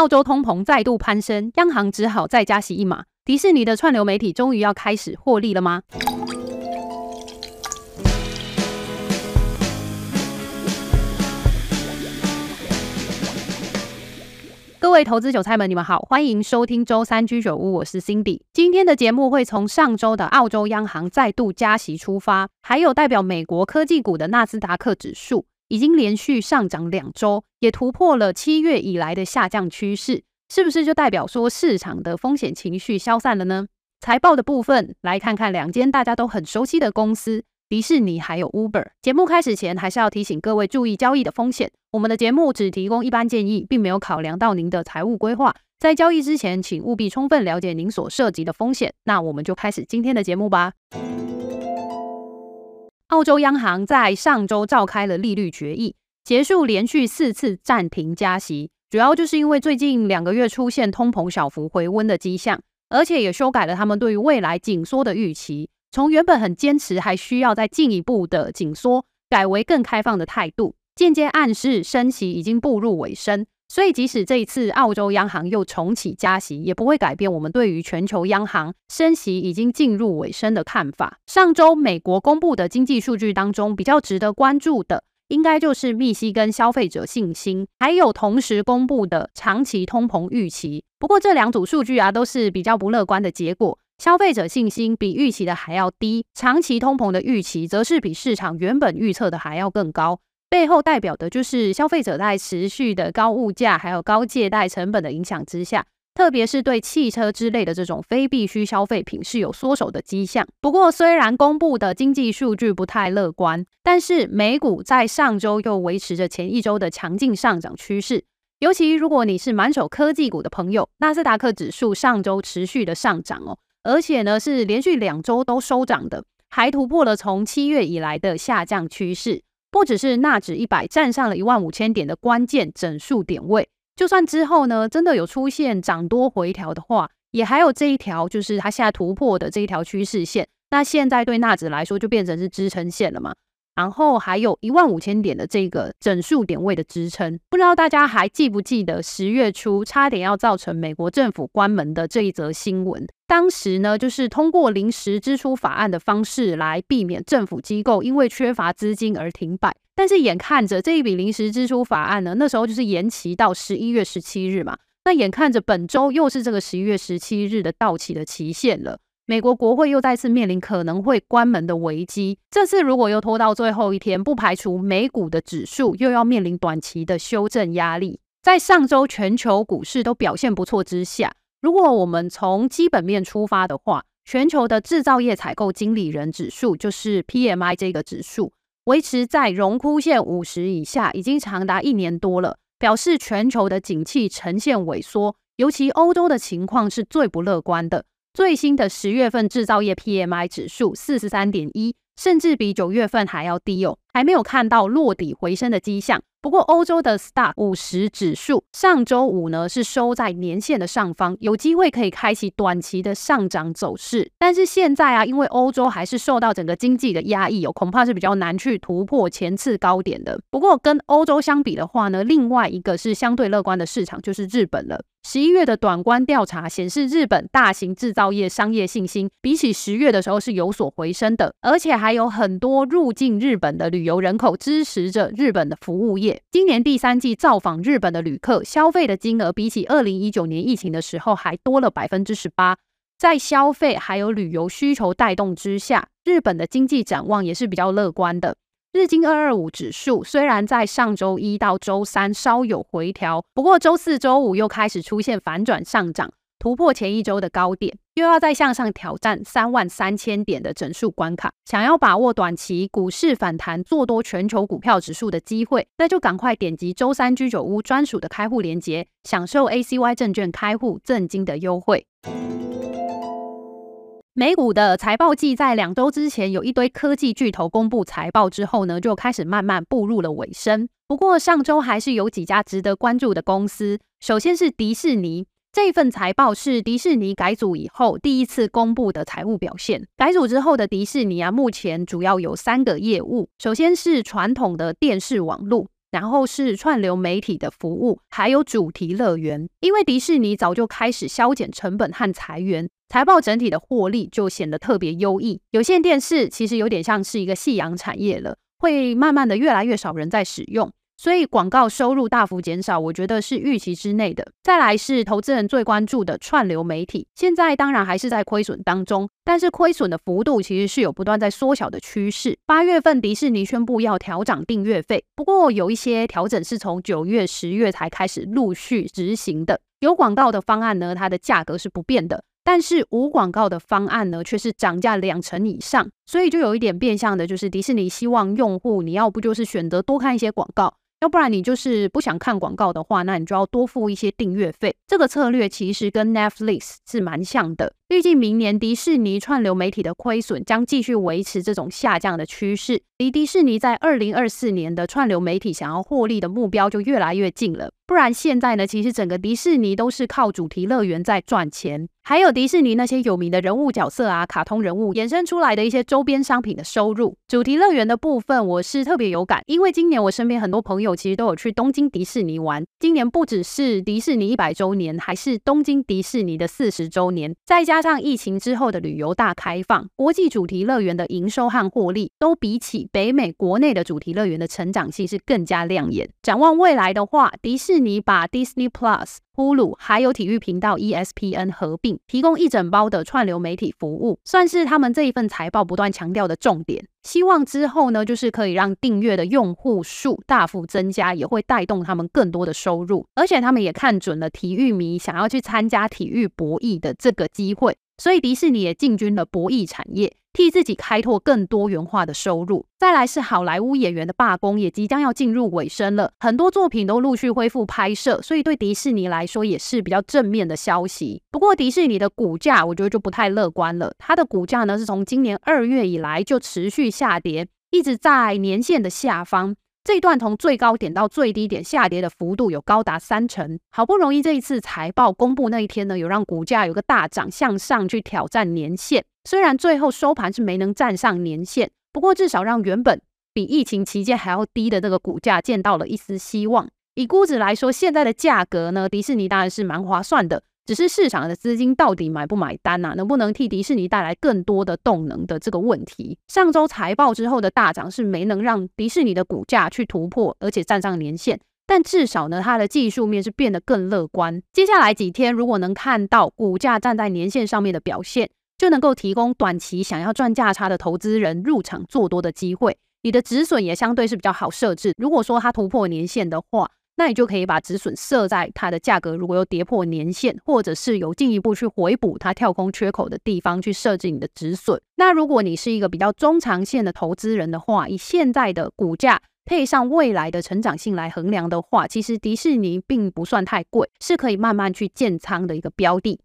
澳洲通膨再度攀升，央行只好再加息一码。迪士尼的串流媒体终于要开始获利了吗？各位投资韭菜们，你们好，欢迎收听周三居酒屋，我是 Cindy。今天的节目会从上周的澳洲央行再度加息出发，还有代表美国科技股的纳斯达克指数已经连续上涨两周，也突破了七月以来的下降趋势，是不是就代表说市场的风险情绪消散了呢？财报的部分，来看看两间大家都很熟悉的公司。迪士尼还有 Uber。节目开始前，还是要提醒各位注意交易的风险。我们的节目只提供一般建议，并没有考量到您的财务规划。在交易之前，请务必充分了解您所涉及的风险。那我们就开始今天的节目吧。澳洲央行在上周召开了利率决议，结束连续四次暂停加息，主要就是因为最近两个月出现通膨小幅回温的迹象，而且也修改了他们对于未来紧缩的预期。从原本很坚持，还需要再进一步的紧缩，改为更开放的态度，间接暗示升息已经步入尾声。所以，即使这一次澳洲央行又重启加息，也不会改变我们对于全球央行升息已经进入尾声的看法。上周美国公布的经济数据当中，比较值得关注的，应该就是密西根消费者信心，还有同时公布的长期通膨预期。不过，这两组数据啊，都是比较不乐观的结果。消费者信心比预期的还要低，长期通膨的预期则是比市场原本预测的还要更高。背后代表的就是消费者在持续的高物价还有高借贷成本的影响之下，特别是对汽车之类的这种非必需消费品是有缩手的迹象。不过，虽然公布的经济数据不太乐观，但是美股在上周又维持着前一周的强劲上涨趋势。尤其如果你是满手科技股的朋友，纳斯达克指数上周持续的上涨哦。而且呢，是连续两周都收涨的，还突破了从七月以来的下降趋势。不只是纳指一百站上了一万五千点的关键整数点位，就算之后呢真的有出现涨多回调的话，也还有这一条，就是它现在突破的这一条趋势线。那现在对纳指来说，就变成是支撑线了嘛。然后还有一万五千点的这个整数点位的支撑，不知道大家还记不记得十月初差点要造成美国政府关门的这一则新闻？当时呢，就是通过临时支出法案的方式来避免政府机构因为缺乏资金而停摆。但是眼看着这一笔临时支出法案呢，那时候就是延期到十一月十七日嘛，那眼看着本周又是这个十一月十七日的到期的期限了。美国国会又再次面临可能会关门的危机。这次如果又拖到最后一天，不排除美股的指数又要面临短期的修正压力。在上周全球股市都表现不错之下，如果我们从基本面出发的话，全球的制造业采购经理人指数就是 PMI 这个指数维持在荣枯线五十以下，已经长达一年多了，表示全球的景气呈现萎缩，尤其欧洲的情况是最不乐观的。最新的十月份制造业 PMI 指数四十三点一，甚至比九月份还要低哦，还没有看到落底回升的迹象。不过，欧洲的 s t a r 五十指数上周五呢是收在年线的上方，有机会可以开启短期的上涨走势。但是现在啊，因为欧洲还是受到整个经济的压抑，哦，恐怕是比较难去突破前次高点的。不过跟欧洲相比的话呢，另外一个是相对乐观的市场就是日本了。十一月的短观调查显示，日本大型制造业商业信心比起十月的时候是有所回升的，而且还有很多入境日本的旅游人口支持着日本的服务业。今年第三季造访日本的旅客消费的金额，比起二零一九年疫情的时候还多了百分之十八。在消费还有旅游需求带动之下，日本的经济展望也是比较乐观的。日经二二五指数虽然在上周一到周三稍有回调，不过周四周五又开始出现反转上涨。突破前一周的高点，又要再向上挑战三万三千点的整数关卡。想要把握短期股市反弹、做多全球股票指数的机会，那就赶快点击周三居酒屋专属的开户链接，享受 ACY 证券开户赠金的优惠。美股的财报季在两周之前，有一堆科技巨头公布财报之后呢，就开始慢慢步入了尾声。不过上周还是有几家值得关注的公司，首先是迪士尼。这份财报是迪士尼改组以后第一次公布的财务表现。改组之后的迪士尼啊，目前主要有三个业务。首先是传统的电视网络，然后是串流媒体的服务，还有主题乐园。因为迪士尼早就开始削减成本和裁员，财报整体的获利就显得特别优异。有线电视其实有点像是一个夕阳产业了，会慢慢的越来越少人在使用。所以广告收入大幅减少，我觉得是预期之内的。再来是投资人最关注的串流媒体，现在当然还是在亏损当中，但是亏损的幅度其实是有不断在缩小的趋势。八月份迪士尼宣布要调涨订阅费，不过有一些调整是从九月、十月才开始陆续执行的。有广告的方案呢，它的价格是不变的。但是无广告的方案呢，却是涨价两成以上，所以就有一点变相的，就是迪士尼希望用户，你要不就是选择多看一些广告。要不然你就是不想看广告的话，那你就要多付一些订阅费。这个策略其实跟 Netflix 是蛮像的。预计明年迪士尼串流媒体的亏损将继续维持这种下降的趋势，离迪士尼在二零二四年的串流媒体想要获利的目标就越来越近了。不然现在呢，其实整个迪士尼都是靠主题乐园在赚钱。还有迪士尼那些有名的人物角色啊，卡通人物衍生出来的一些周边商品的收入。主题乐园的部分，我是特别有感，因为今年我身边很多朋友其实都有去东京迪士尼玩。今年不只是迪士尼一百周年，还是东京迪士尼的四十周年，再加加上疫情之后的旅游大开放，国际主题乐园的营收和获利都比起北美国内的主题乐园的成长性是更加亮眼。展望未来的话，迪士尼把 Disney Plus。Hulu 还有体育频道 ESPN 合并，提供一整包的串流媒体服务，算是他们这一份财报不断强调的重点。希望之后呢，就是可以让订阅的用户数大幅增加，也会带动他们更多的收入。而且他们也看准了体育迷想要去参加体育博弈的这个机会，所以迪士尼也进军了博弈产业。替自己开拓更多元化的收入。再来是好莱坞演员的罢工也即将要进入尾声了，很多作品都陆续恢复拍摄，所以对迪士尼来说也是比较正面的消息。不过迪士尼的股价我觉得就不太乐观了，它的股价呢是从今年二月以来就持续下跌，一直在年线的下方。这一段从最高点到最低点下跌的幅度有高达三成，好不容易这一次财报公布那一天呢，有让股价有个大涨向上去挑战年线。虽然最后收盘是没能站上年线，不过至少让原本比疫情期间还要低的这个股价见到了一丝希望。以估值来说，现在的价格呢，迪士尼当然是蛮划算的。只是市场的资金到底买不买单啊？能不能替迪士尼带来更多的动能的这个问题？上周财报之后的大涨是没能让迪士尼的股价去突破，而且站上年线。但至少呢，它的技术面是变得更乐观。接下来几天，如果能看到股价站在年线上面的表现，就能够提供短期想要赚价差的投资人入场做多的机会。你的止损也相对是比较好设置。如果说它突破年线的话，那你就可以把止损设在它的价格，如果有跌破年限，或者是有进一步去回补它跳空缺口的地方去设置你的止损。那如果你是一个比较中长线的投资人的话，以现在的股价配上未来的成长性来衡量的话，其实迪士尼并不算太贵，是可以慢慢去建仓的一个标的。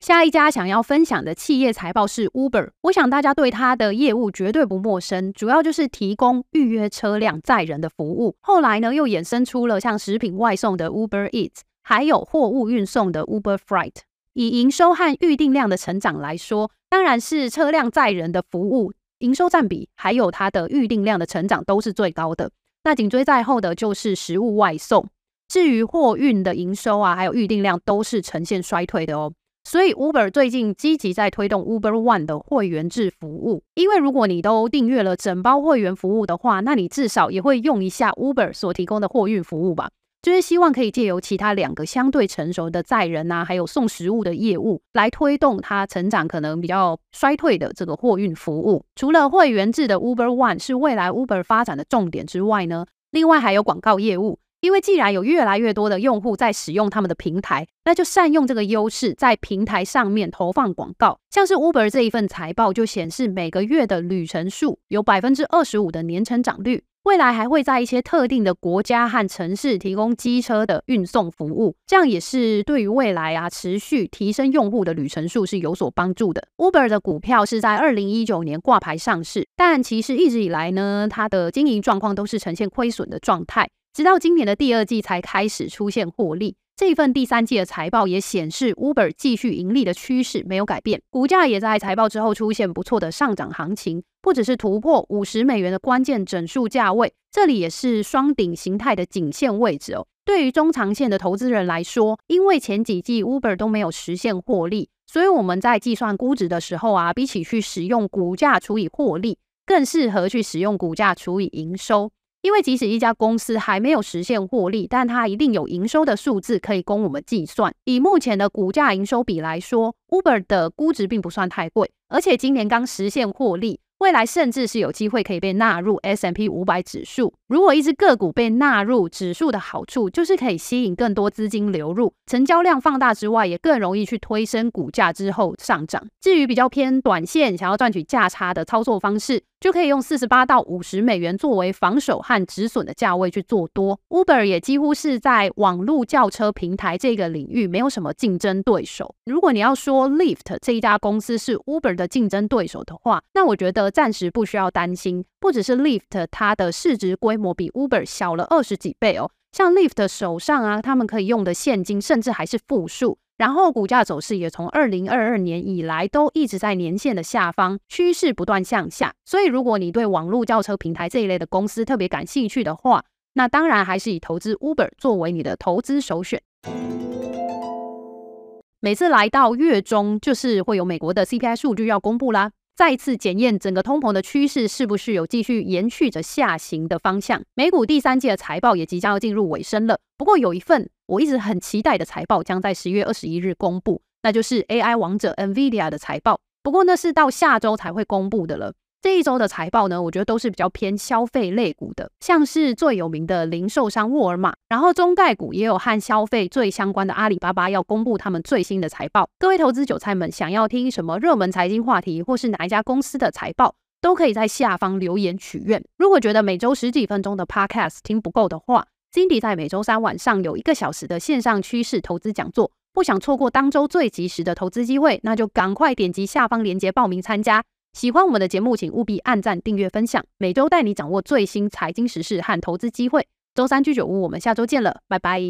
下一家想要分享的企业财报是 Uber，我想大家对它的业务绝对不陌生，主要就是提供预约车辆载人的服务。后来呢，又衍生出了像食品外送的 Uber Eats，还有货物运送的 Uber Freight。以营收和预订量的成长来说，当然是车辆载人的服务营收占比，还有它的预订量的成长都是最高的。那紧追在后的就是食物外送。至于货运的营收啊，还有预订量都是呈现衰退的哦。所以，Uber 最近积极在推动 Uber One 的会员制服务。因为如果你都订阅了整包会员服务的话，那你至少也会用一下 Uber 所提供的货运服务吧。就是希望可以借由其他两个相对成熟的载人啊，还有送食物的业务，来推动它成长可能比较衰退的这个货运服务。除了会员制的 Uber One 是未来 Uber 发展的重点之外呢，另外还有广告业务。因为既然有越来越多的用户在使用他们的平台，那就善用这个优势，在平台上面投放广告。像是 Uber 这一份财报就显示，每个月的旅程数有百分之二十五的年成长率。未来还会在一些特定的国家和城市提供机车的运送服务，这样也是对于未来啊持续提升用户的旅程数是有所帮助的。Uber 的股票是在二零一九年挂牌上市，但其实一直以来呢，它的经营状况都是呈现亏损的状态。直到今年的第二季才开始出现获利，这份第三季的财报也显示，Uber 继续盈利的趋势没有改变，股价也在财报之后出现不错的上涨行情，不只是突破五十美元的关键整数价位，这里也是双顶形态的颈线位置哦。对于中长线的投资人来说，因为前几季 Uber 都没有实现获利，所以我们在计算估值的时候啊，比起去使用股价除以获利，更适合去使用股价除以营收。因为即使一家公司还没有实现获利，但它一定有营收的数字可以供我们计算。以目前的股价营收比来说，Uber 的估值并不算太贵，而且今年刚实现获利。未来甚至是有机会可以被纳入 S&P 五百指数。如果一只个股被纳入指数的好处，就是可以吸引更多资金流入，成交量放大之外，也更容易去推升股价之后上涨。至于比较偏短线，想要赚取价差的操作方式，就可以用四十八到五十美元作为防守和止损的价位去做多。Uber 也几乎是在网络叫车平台这个领域没有什么竞争对手。如果你要说 Lift 这一家公司是 Uber 的竞争对手的话，那我觉得暂时不需要担心。不只是 Lift，它的市值规模比 Uber 小了二十几倍哦。像 Lift 手上啊，他们可以用的现金甚至还是负数。然后股价走势也从二零二二年以来都一直在年线的下方，趋势不断向下。所以如果你对网络轿车平台这一类的公司特别感兴趣的话，那当然还是以投资 Uber 作为你的投资首选。每次来到月中，就是会有美国的 CPI 数据要公布啦，再次检验整个通膨的趋势是不是有继续延续着下行的方向。美股第三季的财报也即将要进入尾声了，不过有一份。我一直很期待的财报将在十月二十一日公布，那就是 AI 王者 NVIDIA 的财报。不过那是到下周才会公布的了。这一周的财报呢，我觉得都是比较偏消费类股的，像是最有名的零售商沃尔玛，然后中概股也有和消费最相关的阿里巴巴要公布他们最新的财报。各位投资韭菜们，想要听什么热门财经话题，或是哪一家公司的财报，都可以在下方留言许愿。如果觉得每周十几分钟的 Podcast 听不够的话，Cindy 在每周三晚上有一个小时的线上趋势投资讲座，不想错过当周最及时的投资机会，那就赶快点击下方链接报名参加。喜欢我们的节目，请务必按赞、订阅、分享，每周带你掌握最新财经时事和投资机会。周三居酒屋，我们下周见了，拜拜。